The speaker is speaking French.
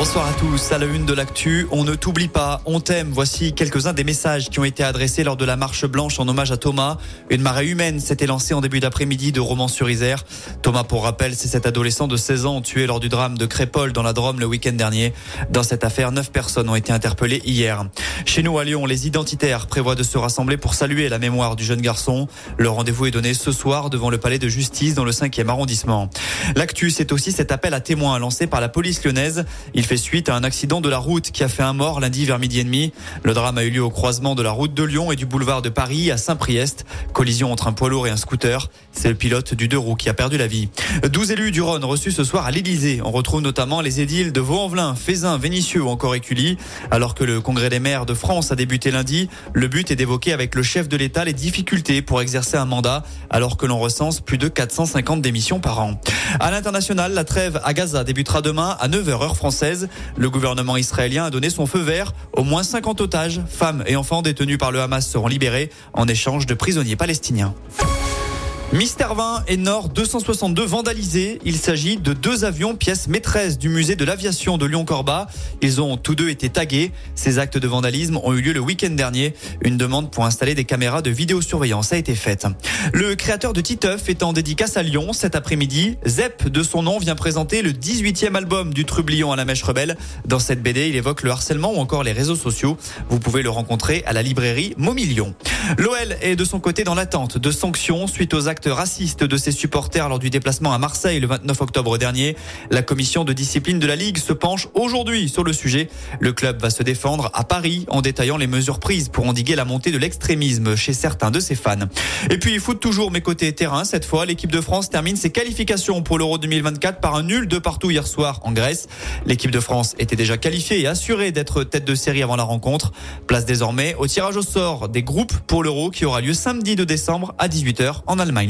Bonsoir à tous. À la une de l'actu, on ne t'oublie pas, on t'aime. Voici quelques-uns des messages qui ont été adressés lors de la marche blanche en hommage à Thomas. Une marée humaine s'était lancée en début d'après-midi de Romans-sur-Isère. Thomas, pour rappel, c'est cet adolescent de 16 ans tué lors du drame de Crépole dans la Drôme le week-end dernier. Dans cette affaire, neuf personnes ont été interpellées hier. Chez nous à Lyon, les identitaires prévoient de se rassembler pour saluer la mémoire du jeune garçon. Le rendez-vous est donné ce soir devant le palais de justice dans le 5e arrondissement. L'actu, c'est aussi cet appel à témoins lancé par la police lyonnaise. Fait suite à un accident de la route qui a fait un mort lundi vers midi et demi. Le drame a eu lieu au croisement de la route de Lyon et du boulevard de Paris à Saint-Priest. Collision entre un poids lourd et un scooter. C'est le pilote du deux roues qui a perdu la vie. 12 élus du Rhône reçus ce soir à l'Élysée. On retrouve notamment les édiles de Vaux-en-Velin, Fézin, Vénissieux ou encore Écully. Alors que le congrès des maires de France a débuté lundi, le but est d'évoquer avec le chef de l'État les difficultés pour exercer un mandat alors que l'on recense plus de 450 démissions par an. À l'international, la trêve à Gaza débutera demain à 9h heure française. Le gouvernement israélien a donné son feu vert. Au moins 50 otages, femmes et enfants détenus par le Hamas seront libérés en échange de prisonniers palestiniens. Mister 20 et Nord 262 vandalisés. Il s'agit de deux avions, pièces maîtresses du musée de l'aviation de Lyon-Corba. Ils ont tous deux été tagués. Ces actes de vandalisme ont eu lieu le week-end dernier. Une demande pour installer des caméras de vidéosurveillance a été faite. Le créateur de Titeuf est en dédicace à Lyon cet après-midi. Zep, de son nom, vient présenter le 18e album du Trublion à la Mèche Rebelle. Dans cette BD, il évoque le harcèlement ou encore les réseaux sociaux. Vous pouvez le rencontrer à la librairie Momillion. L'OL est de son côté dans l'attente de sanctions suite aux actes raciste de ses supporters lors du déplacement à Marseille le 29 octobre dernier. La commission de discipline de la Ligue se penche aujourd'hui sur le sujet. Le club va se défendre à Paris en détaillant les mesures prises pour endiguer la montée de l'extrémisme chez certains de ses fans. Et puis il fout toujours mes côtés terrain. Cette fois, l'équipe de France termine ses qualifications pour l'Euro 2024 par un nul de partout hier soir en Grèce. L'équipe de France était déjà qualifiée et assurée d'être tête de série avant la rencontre. Place désormais au tirage au sort des groupes pour l'Euro qui aura lieu samedi 2 décembre à 18h en Allemagne